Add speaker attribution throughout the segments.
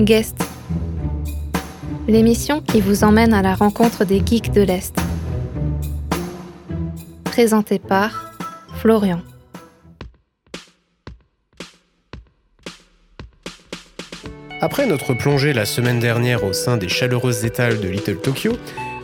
Speaker 1: Guest. L'émission qui vous emmène à la rencontre des geeks de l'Est. Présentée par Florian.
Speaker 2: Après notre plongée la semaine dernière au sein des chaleureuses étals de Little Tokyo,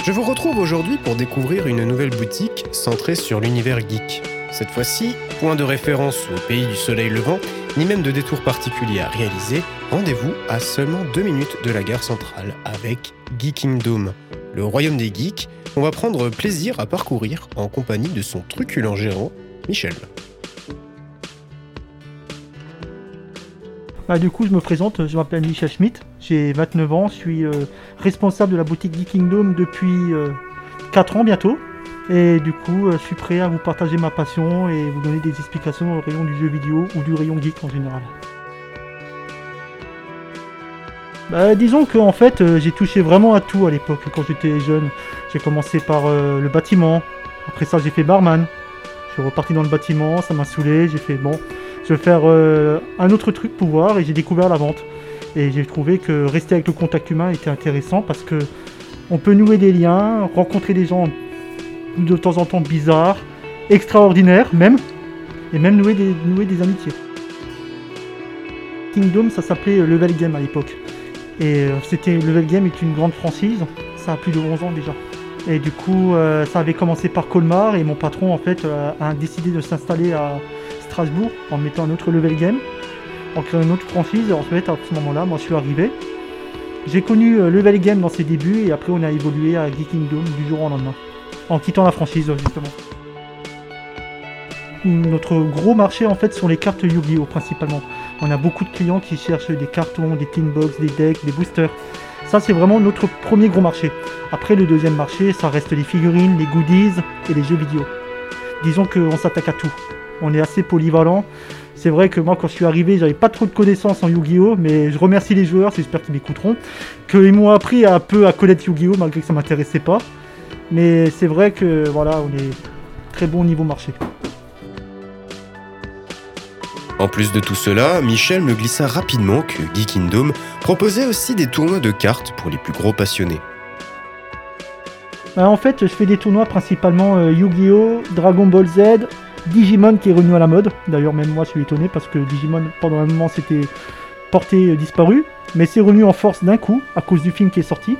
Speaker 2: je vous retrouve aujourd'hui pour découvrir une nouvelle boutique centrée sur l'univers geek. Cette fois-ci, point de référence au pays du soleil levant, ni même de détour particulier à réaliser, rendez-vous à seulement deux minutes de la gare centrale avec Geekingdom, le royaume des geeks, qu'on va prendre plaisir à parcourir en compagnie de son truculent gérant, Michel.
Speaker 3: Bah, du coup, je me présente, je m'appelle Michel Schmitt, j'ai 29 ans, je suis euh, responsable de la boutique Geekingdom depuis 4 euh, ans bientôt. Et du coup, euh, je suis prêt à vous partager ma passion et vous donner des explications au rayon du jeu vidéo ou du rayon geek en général. Bah, disons qu'en fait, j'ai touché vraiment à tout à l'époque quand j'étais jeune. J'ai commencé par le bâtiment, après ça j'ai fait barman. Je suis reparti dans le bâtiment, ça m'a saoulé, j'ai fait bon, je vais faire euh, un autre truc pour voir et j'ai découvert la vente. Et j'ai trouvé que rester avec le contact humain était intéressant parce que on peut nouer des liens, rencontrer des gens de temps en temps bizarres, extraordinaires même, et même nouer des, nouer des amitiés. Kingdom, ça s'appelait Level Game à l'époque. Et euh, c'était Level Game est une grande franchise, ça a plus de 11 ans déjà. Et du coup, euh, ça avait commencé par Colmar et mon patron en fait a décidé de s'installer à, Strasbourg en mettant un autre level game, en créant une autre franchise. Et en fait, à ce moment-là, moi je suis arrivé. J'ai connu euh, level game dans ses débuts et après on a évolué à Geeking Dome du jour au lendemain, en quittant la franchise justement. Notre gros marché en fait sont les cartes Yu-Gi-Oh principalement. On a beaucoup de clients qui cherchent des cartons, des tin box, des decks, des boosters. Ça c'est vraiment notre premier gros marché. Après le deuxième marché, ça reste les figurines, les goodies et les jeux vidéo. Disons qu'on s'attaque à tout on est assez polyvalent. C'est vrai que moi, quand je suis arrivé, j'avais pas trop de connaissances en Yu-Gi-Oh! Mais je remercie les joueurs, j'espère qu'ils m'écouteront, qu'ils m'ont appris un peu à connaître Yu-Gi-Oh! malgré que ça m'intéressait pas. Mais c'est vrai que voilà, on est très bon niveau marché.
Speaker 2: En plus de tout cela, Michel me glissa rapidement que Geek Kingdom proposait aussi des tournois de cartes pour les plus gros passionnés.
Speaker 3: Bah, en fait, je fais des tournois principalement euh, Yu-Gi-Oh!, Dragon Ball Z, Digimon qui est revenu à la mode. D'ailleurs, même moi, je suis étonné parce que Digimon, pendant un moment, s'était porté euh, disparu. Mais c'est revenu en force d'un coup à cause du film qui est sorti.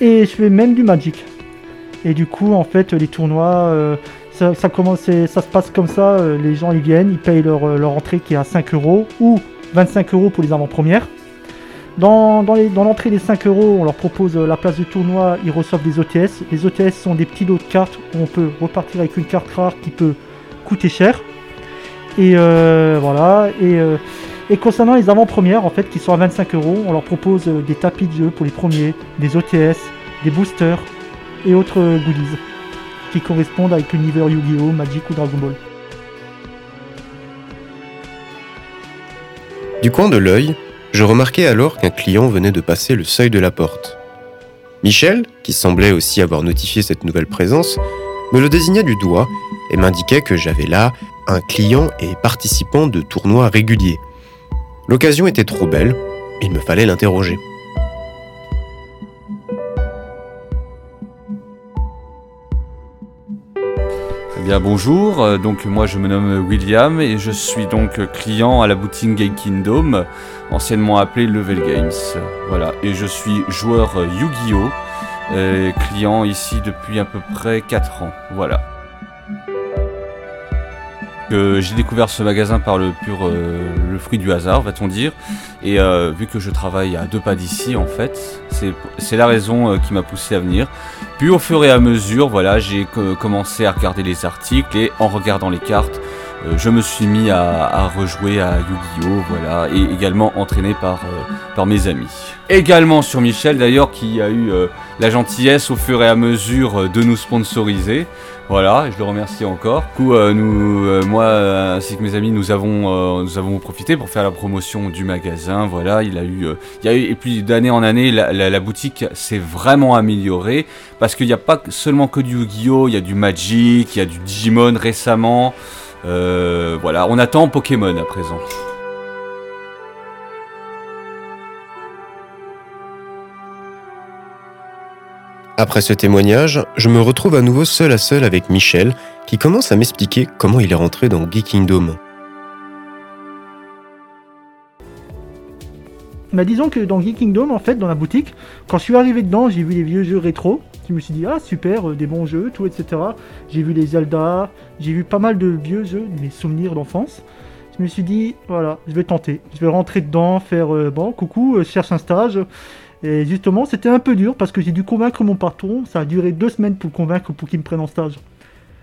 Speaker 3: Et je fais même du Magic. Et du coup, en fait, les tournois, euh, ça, commence, ça se passe comme ça. Euh, les gens, ils viennent, ils payent leur, entrée qui est à 5 euros ou 25 euros pour les avant-premières. Dans, l'entrée des 5 euros, on leur propose la place du tournoi, ils reçoivent des OTS. Les OTS sont des petits lots de cartes où on peut repartir avec une carte rare qui peut coûter cher. Et euh, voilà. Et, euh, concernant les avant-premières, en fait, qui sont à 25 euros, on leur propose euh, des tapis de jeu pour les premiers, des OTS, des boosters et autres goodies qui correspondent avec l'univers Yu-Gi-Oh, Magic ou Dragon Ball.
Speaker 2: Du coin de l'œil, je remarquais alors qu'un client venait de passer le seuil de la porte. Michel, qui semblait aussi avoir notifié cette nouvelle présence, me le désigna du doigt et m'indiquait que j'avais là un client et participant de tournois réguliers. L'occasion était trop belle, il me fallait l'interroger.
Speaker 4: Bonjour, euh, donc moi je me nomme William et je suis donc client à la boutique Game Kingdom, anciennement appelée Level Games. Voilà, et je suis joueur Yu-Gi-Oh! client ici depuis à peu près 4 ans. Voilà j'ai découvert ce magasin par le pur euh, le fruit du hasard, va-t-on dire. Et euh, vu que je travaille à deux pas d'ici, en fait, c'est la raison euh, qui m'a poussé à venir. Puis au fur et à mesure, voilà, j'ai commencé à regarder les articles et en regardant les cartes, je me suis mis à, rejouer à Yu-Gi-Oh! Voilà, et également entraîné par, par mes amis. Également sur Michel d'ailleurs qui a eu la gentillesse au fur et à mesure de nous sponsoriser. Voilà, je le remercie encore. Du coup, euh, nous, euh, moi ainsi que mes amis, nous avons, euh, nous avons profité pour faire la promotion du magasin. Voilà, il a eu, il y a eu, et puis d'année en année, la, boutique s'est vraiment améliorée parce qu'il n'y a pas seulement que du Yu-Gi-Oh, il y a du Magic, il y a du Digimon récemment. Euh, voilà, on attend Pokémon à présent.
Speaker 2: Après ce témoignage, je me retrouve à nouveau seul à seul avec Michel, qui commence à m'expliquer comment il est rentré dans Geek Kingdom.
Speaker 3: Bah disons que dans Geek Kingdom, en fait, dans la boutique, quand je suis arrivé dedans, j'ai vu les vieux jeux rétro, je me suis dit, ah super, euh, des bons jeux, tout, etc. J'ai vu les Zelda, j'ai vu pas mal de vieux jeux, mes souvenirs d'enfance. Je me suis dit, voilà, je vais tenter. Je vais rentrer dedans, faire, euh, bon, coucou, euh, cherche un stage. Et justement, c'était un peu dur parce que j'ai dû convaincre mon patron. Ça a duré deux semaines pour convaincre pour qu'il me prenne en stage.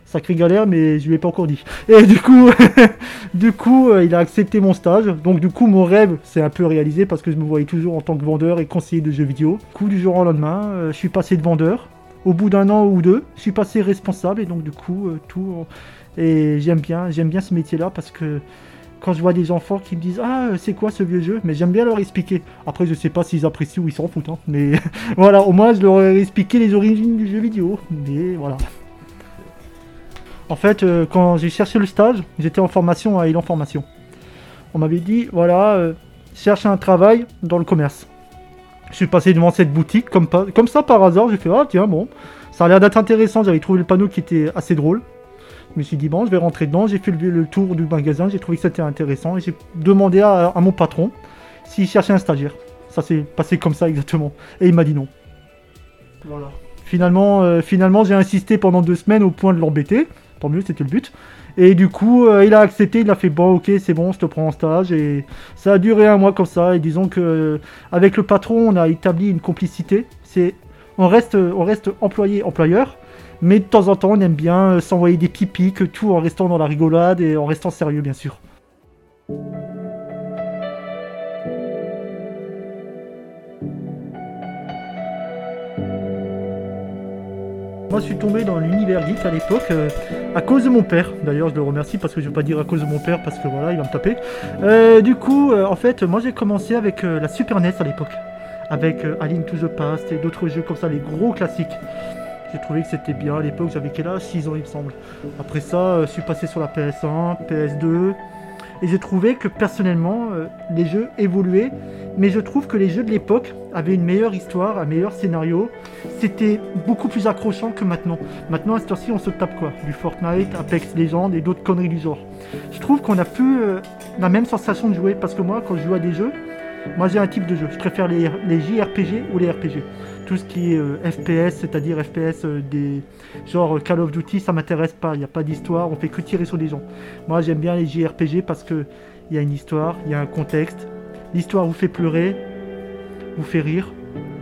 Speaker 3: Sacrée galère, mais je lui ai pas encore dit. Et du coup, du coup, il a accepté mon stage. Donc du coup, mon rêve s'est un peu réalisé parce que je me voyais toujours en tant que vendeur et conseiller de jeux vidéo. Du coup, du jour au lendemain, je suis passé de vendeur. Au bout d'un an ou deux, je suis passé responsable et donc du coup, euh, tout. Et j'aime bien, j'aime bien ce métier-là parce que quand je vois des enfants qui me disent Ah, c'est quoi ce vieux jeu? Mais j'aime bien leur expliquer. Après, je sais pas s'ils apprécient ou ils s'en foutent. hein. Mais voilà, au moins, je leur ai expliqué les origines du jeu vidéo. Mais voilà. En fait, euh, quand j'ai cherché le stage, j'étais en formation à Elan Formation. On m'avait dit Voilà, euh, cherche un travail dans le commerce. Je suis passé devant cette boutique, comme, ça par hasard. J'ai fait Ah, tiens, bon, ça a l'air d'être intéressant. J'avais trouvé le panneau qui était assez drôle. Je me suis dit, bon, je vais rentrer dedans. J'ai fait le, le tour du magasin. J'ai trouvé que c'était intéressant. Et j'ai demandé à, à mon patron s'il cherchait un stagiaire. Ça s'est passé comme ça exactement. Et il m'a dit non. Voilà. Finalement, euh, finalement j'ai insisté pendant deux semaines au point de l'embêter. Tant mieux, c'était le but. Et du coup, euh, il a accepté. Il a fait, bon, ok, c'est bon, je te prends en stage. Et ça a duré un mois comme ça. Et disons que euh, avec le patron, on a établi une complicité. C'est, on reste, on reste employé-employeur. Mais de temps en temps, on aime bien euh, s'envoyer des pipis, que tout en restant dans la rigolade et en restant sérieux, bien sûr. Moi, je suis tombé dans l'univers geek à l'époque euh, à cause de mon père. D'ailleurs, je le remercie parce que je vais pas dire à cause de mon père parce que voilà, il va me taper. Euh, du coup, euh, en fait, moi, j'ai commencé avec euh, la Super NES à l'époque, avec A Link to the Past et d'autres jeux comme ça, les gros classiques. J'ai trouvé que c'était bien à l'époque, j'avais quel âge? 6 ans il me semble. Après ça, je suis passé sur la PS1, PS2, et j'ai trouvé que personnellement, euh, les jeux évoluaient, mais je trouve que les jeux de l'époque avaient une meilleure histoire, un meilleur scénario. C'était beaucoup plus accrochant que maintenant. Maintenant, à cette heure-ci, on se tape quoi Du Fortnite, Apex Legends et d'autres conneries du genre. Je trouve qu'on a plus euh, la même sensation de jouer, parce que moi, quand je joue à des jeux, moi j'ai un type de jeu. Je préfère les, les JRPG ou les RPG. Tout ce qui est euh, FPS, c'est-à-dire FPS euh, des genre Call of Duty, ça m'intéresse pas. Il n'y a pas d'histoire, on fait que tirer sur les gens. Moi j'aime bien les JRPG parce que il y a une histoire, il y a un contexte. L'histoire vous fait pleurer, vous fait rire,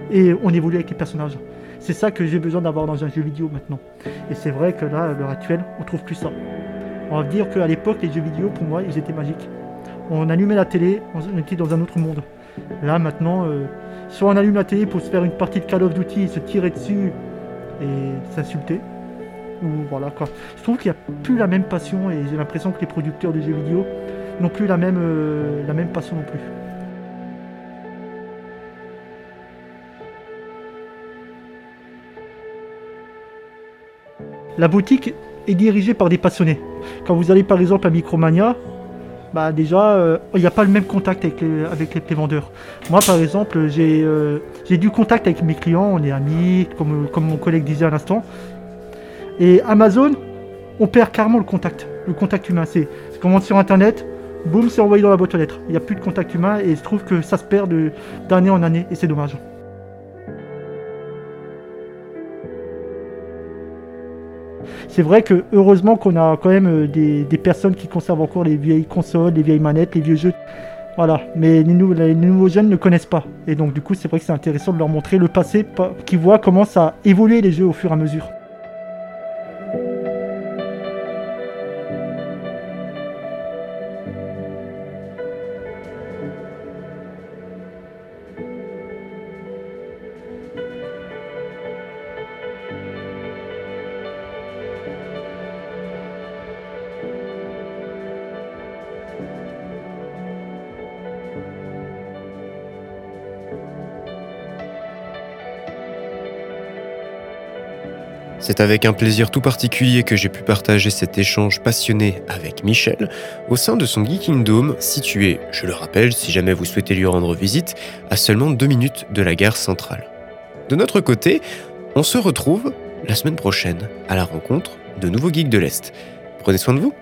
Speaker 3: et on évolue avec les personnages. C'est ça que j'ai besoin d'avoir dans un jeu vidéo maintenant. Et c'est vrai que là, à l'heure actuelle, on trouve plus ça. On va dire qu'à l'époque, les jeux vidéo, pour moi, ils étaient magiques. On allumait la télé, on était dans un autre monde. Là, maintenant, euh, soit on allume la télé pour se faire une partie de Call of Duty, se tirer dessus et s'insulter, voilà quoi. Je trouve qu'il n'y a plus la même passion et j'ai l'impression que les producteurs de jeux vidéo n'ont plus euh, la même passion non plus. La boutique est dirigée par des passionnés. Quand vous allez par exemple à Micromania, bah déjà, euh, il n'y a pas le même contact avec les, avec les, vendeurs. Moi par exemple, j'ai euh, j'ai du contact avec mes clients, on est amis, comme, comme mon collègue disait à l'instant. Et Amazon, on perd carrément le contact, le contact humain. C'est commande sur internet, boum, c'est envoyé dans la boîte aux lettres. Il n'y a plus de contact humain et je trouve que ça se perd d'année en année et c'est dommage. C'est vrai que heureusement qu'on a quand même euh, des, personnes qui conservent encore les vieilles consoles, les vieilles manettes, les vieux jeux. Voilà, mais les, nou- les nouveaux jeunes ne connaissent pas. Et donc du coup c'est vrai que c'est intéressant de leur montrer le passé, pas- qu'ils voient comment ça a évolué les jeux au fur et à mesure.
Speaker 2: C'est avec un plaisir tout particulier que j'ai pu partager cet échange passionné avec Michel au sein de son Geeking Dome situé, je le rappelle si jamais vous souhaitez lui rendre visite, à seulement deux minutes de la gare centrale. De notre côté, On se retrouve la semaine prochaine à la rencontre de nouveaux geeks de l'Est. Prenez soin de vous